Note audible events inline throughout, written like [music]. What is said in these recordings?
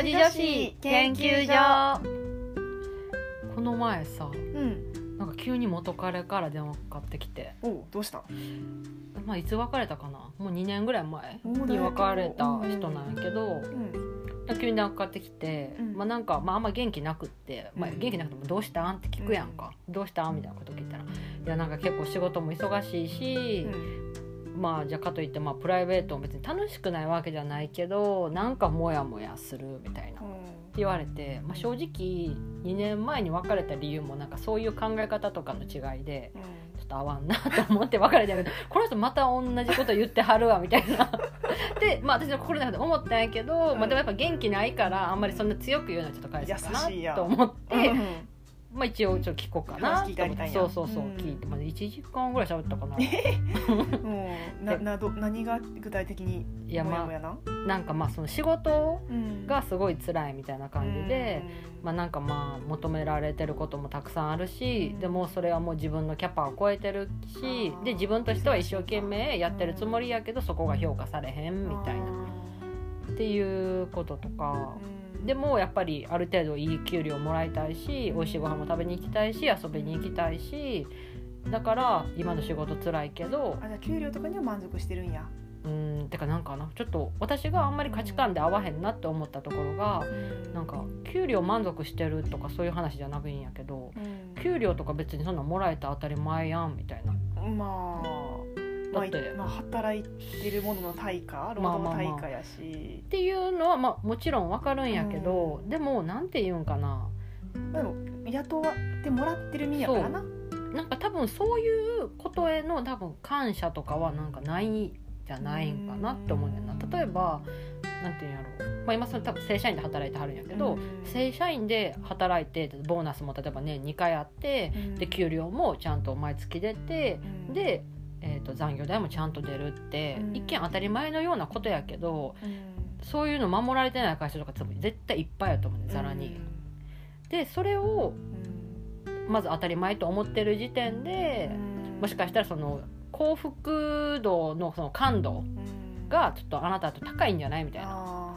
所持女子研究所。この前さうん。なんか急に元彼から電話かかってきて、おうどうした？まあ、いつ別れたかな？もう2年ぐらい前に別れた人なんやけどうん。急に電話かかってきて、うん。まあなんか、まあ、あんま元気なくって、まあ、うん。元気なくても「どうしたん?」って聞くやんか「どうしたん?」みたいなこと聞いたら「いやなんか結構仕事も忙しいし、まあじゃあかといってまあプライベートも別に楽しくないわけじゃないけどなんかモヤモヤするみたいな。って言われて、まあ、正直2年前に別れた理由もなんかそういう考え方とかの違いでちょっと合わんなと思って別れたけどこの人また同じこと言ってはるわみたいな。[laughs] で、まあ、私の心の中で思ったんやけど、まあ、でもやっぱ元気ないからあんまりそんな強く言うのはちょっと返すかなんと思って、うんまあ、一応ちょっと聞こうかな話聞いてあげたいんやそうそうそう、うん。聞いて、まあ、1時間ぐらい喋ったかな。うんななど何が具体的にいやまなあな？んかまあその仕事うん。がすごい辛いみたいな感じで、まあ、なんかまあ求められてることもたくさんあるし、うん。でもそれはもう自分のキャパを超えてるしあー。で自分としては一生懸命やってるつもりやけどそこが評価されへんみたいな。っていうこととか。でもやっぱりある程度いい給料もらいたいし美味しいご飯も食べに行きたいし遊びに行きたいしだから今の仕事辛いけどあじゃあ給料とかには満足してるんや。うんてかなんかなちょっと私があんまり価値観で合わへんなって思ったところがなん。か給料満足してるとかそういう話じゃなくいいんやけどうん。給料とか別にそんなんもらえたら当たり前やんみたいな。まあだってまあ、働いてるものの対価労働の対価やし、っていうのはまあもちろんわかるんやけど、でもなんて言うんかな。でも雇わってもらってる身やからな。なんか多分そういうことへの多分感謝とかはなんかないんじゃないんかなって思うねんな。例えばなんていうんやろう、まあ、今その多分正社員で働いてはるんやけど、うん。正社員で働いてボーナスも例えば年2回あってうん。で給料もちゃんと毎月出てうん。で、えー、と残業代もちゃんと出るって、うん。一見当たり前のようなことやけどうん。そういうの守られてない会社とか絶対いっぱいやと思うねざらに。でそれをうん。まず当たり前と思ってる時点でうん。もしかしたらその幸福度のその感度うんがちょっとあなたと高いんじゃないみたいな。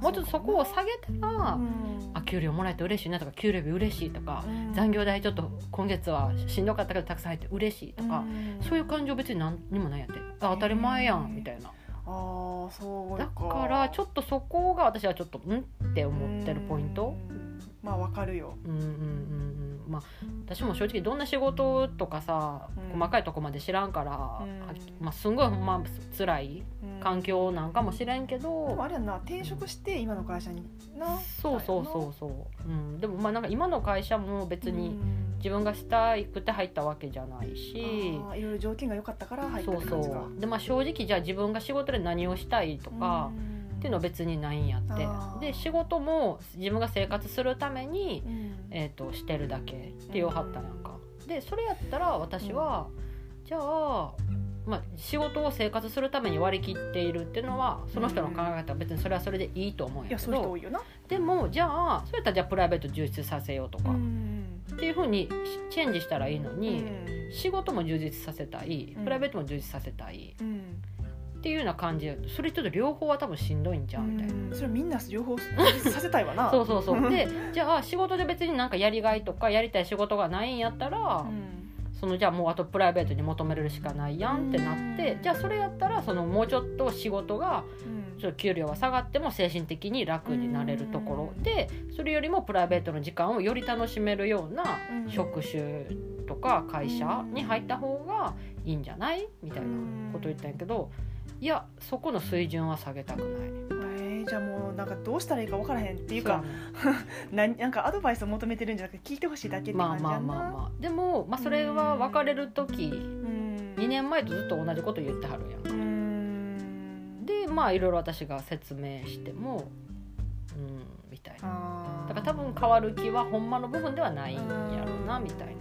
もうちょっとそこを下げたらうん。あ給料もらえて嬉しいなとか給料日嬉しいとかうん。残業代ちょっと今月はしんどかったけどたくさん入って嬉しいとかうん。そういう感情別に何にもないやって。あ当たり前やんみたいな。あーそうだかからちょっとそこが私はちょっとん？って思ってるポイント。うん。まあわかるよ。うんうんうんうんまあ私も正直どんな仕事とかさ、うん。細かいとこまで知らんから、うん。まあ、すんごいほんま辛いうん。環境なんかもしれんけでどもあれやんな転職して今の会社になそうそうそうそう、うん、でもまあなんか今の会社も別にうん。自分がしたくて入ったわけじゃないし、いろいろ条件が良かったから入った感じか。そうでまあ正直じゃあ自分が仕事で何をしたいとか、っていうのは別にないんやって。で仕事も自分が生活するために、うん。えー、としてるだけって言わはったんやんか。でそれやったら私は、じゃあ、まあ、仕事を生活するために割り切っているっていうのはその人の考え方は別にそれはそれでいいと思うんいややけどでもじゃあそうやったらじゃあプライベート充実させようとか、うん。っていうふうにチェンジしたらいいのに、うん。仕事も充実させたいうんプライベートも充実させたい、うんっていうような感じ。でそれちょっと両方は多分しんどいんじゃんみたいな。うん。それみんな両方さ [laughs] せたいわな。そうそうそう。[laughs] でじゃあ仕事で別になんかやりがいとかやりたい仕事がないんやったら、うんそのじゃあもうあとプライベートに求めれるしかないやんってなって、うん。じゃあそれやったらそのもうちょっと仕事がうん。ちょっと給料は下がっても精神的に楽になれるところでそれよりもプライベートの時間をより楽しめるようなうん。職種とか会社に入った方がいいんじゃない？みたいなこと言ったんやけどいやそこの水準は下げたくない。えーじゃあもうなんかどうしたらいいか分からへんっていうかな [laughs] なんかアドバイスを求めてるんじゃなくて聞いてほしいだけってまあ感じやんな。まあまあまあ。でも、まあ、それは別れる時うん。2年前とずっと同じこと言ってはるやんうん。でまあいろいろ私が説明してもうんみたいな。だから多分変わる気はほんまの部分ではないんやろうなうんみたいな。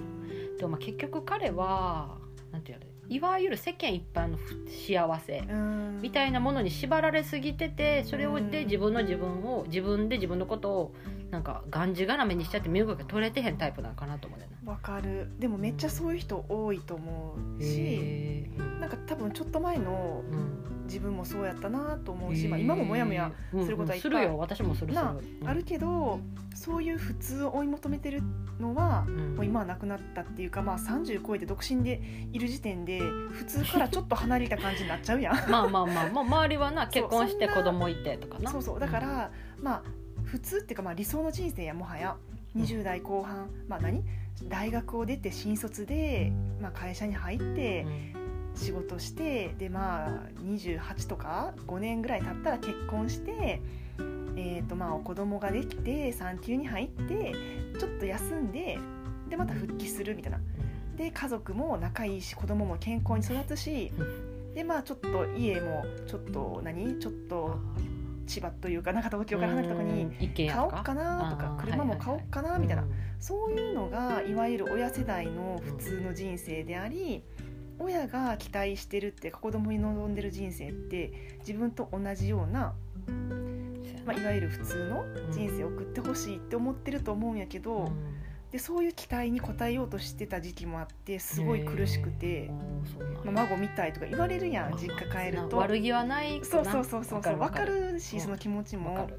でもまあ結局彼はなんていうのいわゆる世間一般の幸せ。うん。みたいなものに縛られすぎててそれをうん。で自分の自分を自分で自分のことをなんかがんじがらめにしちゃって身動きが取れてへんタイプなんかなと思うね。わかる。でもめっちゃそういう人多いと思うしなんか多分ちょっと前のうん。自分もそうやったなと思うし、まあ、今もモヤモヤすることはいっぱいうんうん。するよ。私もするなうんあるけどそういう普通を追い求めてるのはうん。もう今はなくなったっていうか、まあ、30超えて独身でいる時点で普通からちょっと離れた感じになっちゃうやん。[laughs] まあまあまあ、まあ、周りはな結婚して子供いてとかな。そうそう。だから、まあ普通っていうかまあ理想の人生やもはや。20代後半、まあ何？大学を出て新卒で、まあ、会社に入ってうん。仕事してでまあ28とか5年ぐらい経ったら結婚して、えーとまあ、子供ができて産休に入ってちょっと休んででまた復帰するみたいな。で家族も仲いいし子供も健康に育つしでまあちょっと家もちょっと何？ちょっと千葉というかなんか東京から離れたとこに買おうかなとか車も買おうかなみたいな。うん。そういうのがいわゆる親世代の普通の人生であり親が期待してるって子供に望んでる人生って自分と同じような、まあ、いわゆる普通の人生を送ってほしいって思ってると思うんやけど、でそういう期待に応えようとしてた時期もあってすごい苦しくて、まあ、孫みたいとか言われるやん実家帰ると。悪気はないかそうなそうそうそうそう分かるしうん。その気持ちも。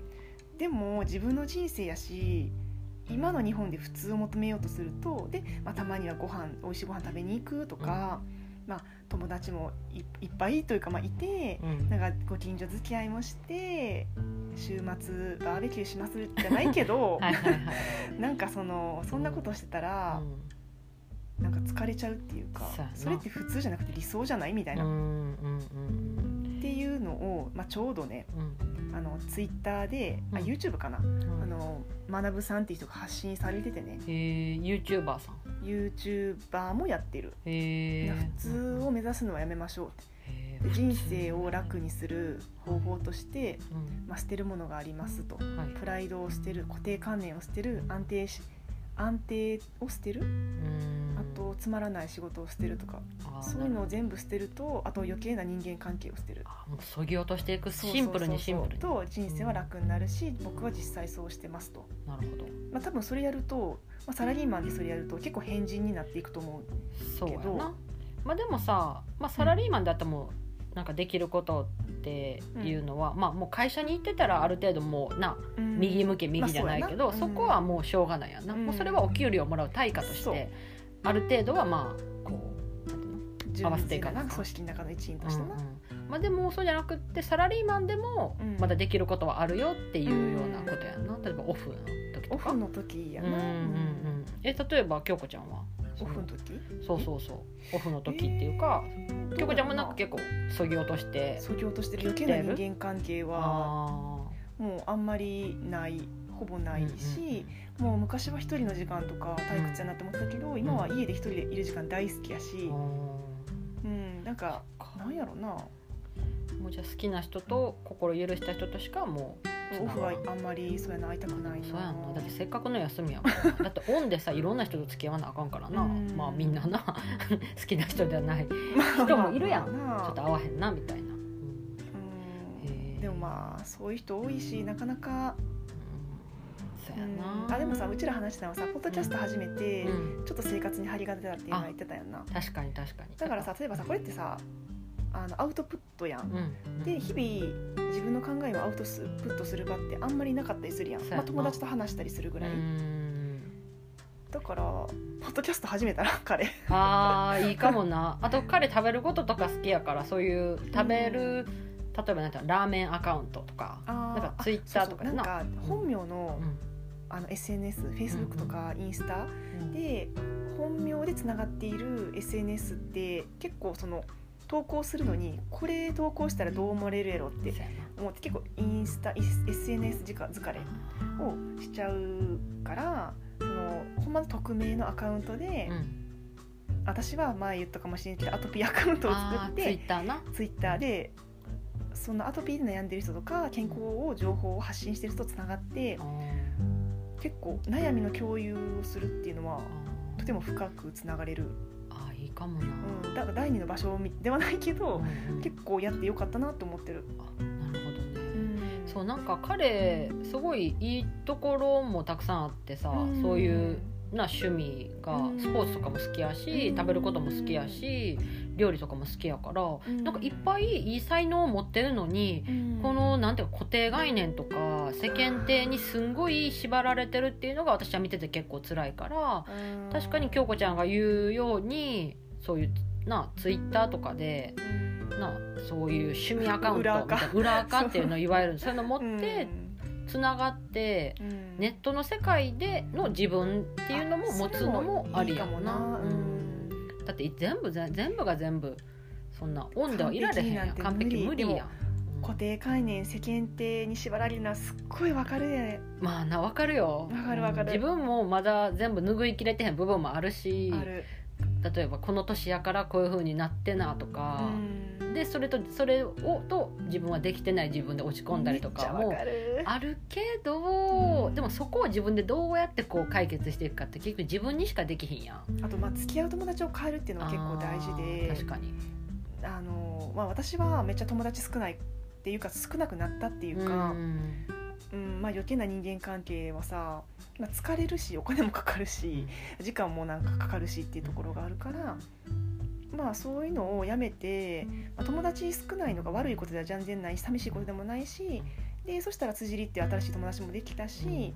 でも自分の人生やし今の日本で普通を求めようとするとで、まあ、たまにはご飯美味しいご飯食べに行くとか、まあ、友達もいいっぱいというか、まあ、いてうん。なんかご近所付き合いもして週末バーベキューしますじゃないけど [laughs] はいはいはい。なんかそのそんなことしてたら、なんか疲れちゃうっていうかそれって普通じゃなくて理想じゃない？みたいな、うんうんうんのを、まあ、ちょうどねうん。あのツイッターで、あうん。YouTube かな、うん。あの学さんっていう人が発信されててね。へえ YouTuber さん。YouTuber もやってる、へえ普通を目指すのはやめましょうって。で人生を楽にする方法として、うん。まあ、捨てるものがありますと。はい。プライドを捨てる固定観念を捨てる安定し安定を捨てる？うんあとつまらない仕事を捨てるとかそういうのを全部捨てるとあと余計な人間関係を捨てる。あもうそぎ落としていく。シンプルにシンプルに。と人生は楽になるし僕は実際そうしてますと。なるほど。まあ、多分それやると、まあ、サラリーマンでそれやると結構変人になっていくと思うそうやけどな。まあでもさ、まあ、サラリーマンだったらもうなんかできることっていうのは、まあもう会社に行ってたらある程度もうな右向け右じゃないけど、まあそそこはもうしょうがないやんな、うん。もうそれはお給料もらう対価としてある程度はまあこうなんていうの純合わせていかな。組織の中の一員としてな、うんうんまあ、でもそうじゃなくってサラリーマンでもうん。まだできることはあるよっていうようなことやんな。例えばオフの時とか。オフの時やな、うんうんうんえ例えば京子ちゃんは？オフの時？そうそうそう。オフの時っていうか京子ちゃんもなんか結構そぎ落としてそぎ落としてる余計な人間関係はあもうあんまりないほぼないし、もう昔は一人の時間とか退屈やなって思ってたけど、今は家で一人でいる時間大好きやしー、うん、なんかなんやろな。もうじゃあ好きな人と心許した人としかもうオフはあんまりそうやな会いたくないな。そうやんな。だってせっかくの休みやもん。[laughs] だってオンでさいろんな人と付き合わなあかんからな。うん。まあみんなな。[laughs] 好きな人ではない。人もいるやん。まあまあ。ょっと合わへんなみたいな、うん。でもまあそういう人多いしなかなか、あでもさうちら話したのはさポッドキャスト始めて、うん。ちょっと生活に張りが出たっていうのは言ってたやん。な確かに確かに。だからさ例えばさこれってさあのアウトプットやん、うん。で日々自分の考えをアウトプットする場ってあんまりなかったりするやん、まあ、友達と話したりするぐらい、うん。だからポッドキャスト始めたら彼。あーいいかもな。あと彼食べることとか好きやからそういう食べる、例えばなんていうのラーメンアカウントとかあなんかあツイッターとかな。んか本名の,、うんあの SNSFacebook とかインスタうん。で本名でつながっている SNS って結構その投稿するのにこれ投稿したらどう思われるやろって思って結構インスタ SNS 疲れをしちゃうからそのほんまの匿名のアカウントで、うん。私は前言ったかもしれないけどアトピーアカウントを作あーツイってッターな。ツイッターでそのアトピーで悩んでる人とか健康を情報を発信してる人とつながって結構悩みの共有をするっていうのはあとても深くつながれる、あーいいかもな、うん、だから第二の場所ではないけどうんうん。結構やってよかったなと思ってる。あなるほどね。うん。そうなんか彼すごいいいところもたくさんあってさ、うん。そういうな趣味がうん。スポーツとかも好きやし、うん。食べることも好きやし料理とかも好きやから、うん。なんかいっぱいいい才能を持ってるのに、うん。このなんていうか固定概念とか世間体にすんごい縛られてるっていうのが私は見てて結構辛いからうん。確かに京子ちゃんが言うようにそういうなツイッターとかでうんなそういう趣味アカウント裏垢みたいな裏垢。っていうのをいわゆるそういうの持うんってつながってうん。ネットの世界での自分っていうのも持つのもありやもな。うんだって全部ぜ全部が全部そんなオンではいられへんやん。完完璧璧無理やん。固定概念世間体に縛られるのはすっごいわかる。でまあな分かるよ。わかるわかる。自分もまだ全部拭いきれてへん部分もあるし。ある、例えばこの年やからこういう風になってなとか、うん。でそれとそれをと自分はできてない自分で落ち込んだりとかもあるけど、うん。でもそこを自分でどうやってこう解決していくかって結局自分にしかできひんやん。あとまあ付き合う友達を変えるっていうのは結構大事で確かに。あの、まあ、私はめっちゃ友達少ないっていうか少なくなったっていうか、うんうんまあ、余計な人間関係はさ、まあ、疲れるしお金もかかるし時間もなんかかかるしっていうところがあるから、まあ、そういうのをやめて、まあ、友達少ないのが悪いことでは全然ないし寂しいことでもないしでそしたら辻りっていう新しい友達もできたし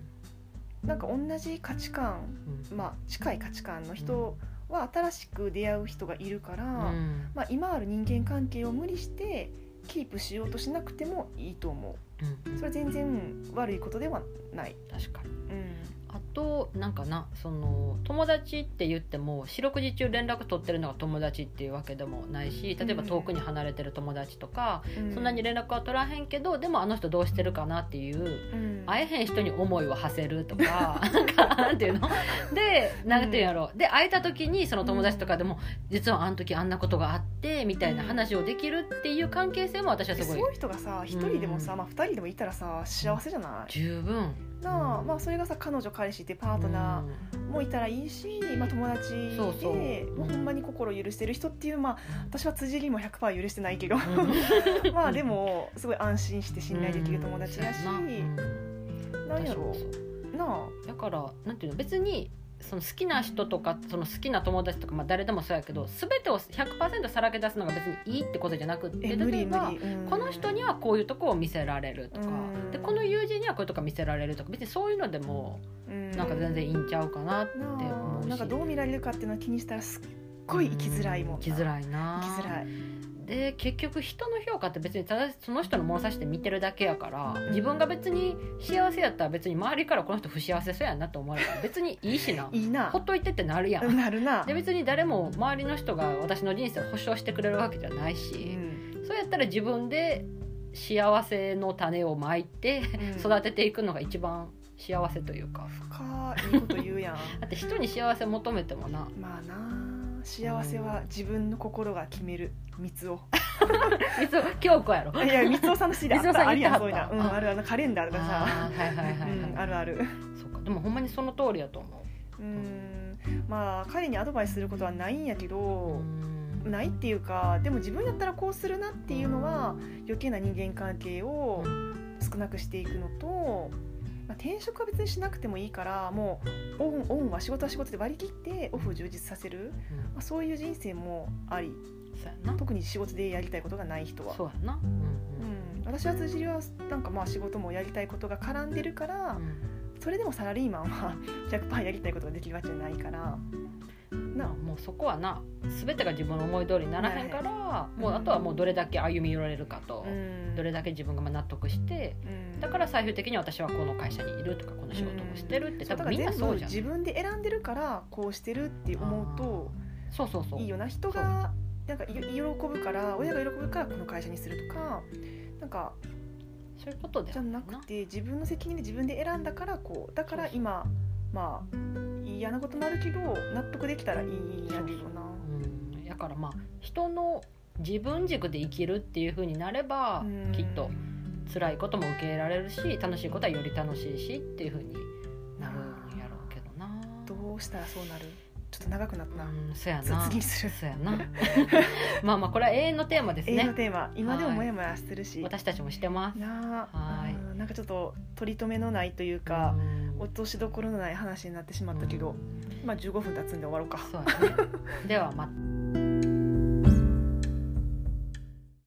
なんか同じ価値観、うん。まあ、近い価値観の人は新しく出会う人がいるから、うん。まあ、今ある人間関係を無理してキープしようとしなくてもいいと思う。ん。うそれは全然悪いことではない。確かに。うんあとなんかなその友達って言っても四六時中連絡取ってるのが友達っていうわけでもないし例えば遠くに離れてる友達とか、そんなに連絡は取らへんけどでもあの人どうしてるかなっていううん。会えへん人に思いを馳せるとか [laughs] なんかなんていうの？でなんていうんやろ？で会えた時にその友達とかでも実はあの時あんなことがあってみたいな話をできるっていう関係性も私はすごい。そういう人がさ一人でもさ、まあ、二人でもいたらさ幸せじゃない？十分なまあ、それがさ彼女彼氏ってパートナーもいたらいいし、まあ、友達でそうそう。もうほんまに心許してる人っていうまあ私は辻りも100%許してないけど。うん。[laughs] まあでもすごい安心して信頼できる友達やし、うん。な。ん。やろ。う。なあ。だからなんていうの別にその好きな人とかその好きな友達とか、まあ、誰でもそうやけど全てを100%さらけ出すのが別にいいってことじゃなくって例えばこの人にはこういうとこを見せられるとか、うん。でこの友人にはこういうとこ見せられるとか別にそういうのでもうん。なんか全然いいんちゃうかなってな思うし。あ。なんかどう見られるかっていうのは気にしたらすっごい生きづらいもん。生きづらいな。生きづらいで結局人の評価って別にただその人の物差しで見てるだけやから自分が別に幸せやったら別に周りからこの人不幸せそうやなと思われたら別にいいしな。いいな。ほっといてってなるやん。なるな。で別に誰も周りの人が私の人生を保証してくれるわけじゃないうし、ん。そうやったら自分で幸せの種をまいてうん。育てていくのが一番幸せというか。深いいこと言うやん。[laughs] だって人に幸せ求めてもな。まあな幸せは自分の心が決める三つを。[laughs] いつ京子やろ。いや三つおさんの詩であ [laughs] っあるやんそういうの。うんあ。るある。カレンダーがさ。あーはいはいはいはい、うんあるある。そうか。でもほんまにその通りやと思う。ん。まあ彼にアドバイスすることはないんやけうどうん。ないっていうかでも自分やったらこうするなっていうのは余計な人間関係を少なくしていくのと、まあ、転職は別にしなくてもいいからもうオンオンは仕事は仕事で割り切ってオフを充実させる、うん。まあ、そういう人生もあり。特に仕事でやりたいことがない人は。そうやな。うん。うん、私は辻りはなんかまあ仕事もやりたいことが絡んでるから、うん。それでもサラリーマンは [laughs] 100%やりたいことができるわけじゃないからまあもうそこはな全てが自分の思い通りにならへんからなもうあとはもうどれだけ歩み寄れるかと、うん。どれだけ自分がまあ納得してうん。だから最終的に私はこの会社にいるとかこの仕事をしてるってそうだから多分みんなそうじゃん自分で選んでるからこうしてるって思うとそうそうそう。いいよな。人がなんかい喜ぶから親が喜ぶからこの会社にするとかなんかそういうことでじゃなくて自分の責任で自分で選んだからこうだから今まあ嫌なことになるけど納得できたらいいんやけどな。うん。だからまあ人の自分軸で生きるっていう風になればうん。きっと辛いことも受け入れられるし楽しいことはより楽しいしっていう風になるんやろうけどな。どうしたらそうなる？ちょっと長くなったな、うんそうやつな。次にする。そうやな。[laughs] まあまあこれは永遠のテーマです永遠のねテーマ。今でもはいモヤモヤするし、私たちもしてます。なあ。はい。うん。なんかちょっと取り留めのないというか、うん落としどころのない話になってしまったけど、まあ15分経つんで終わろうか。そうやね。[laughs] ではまた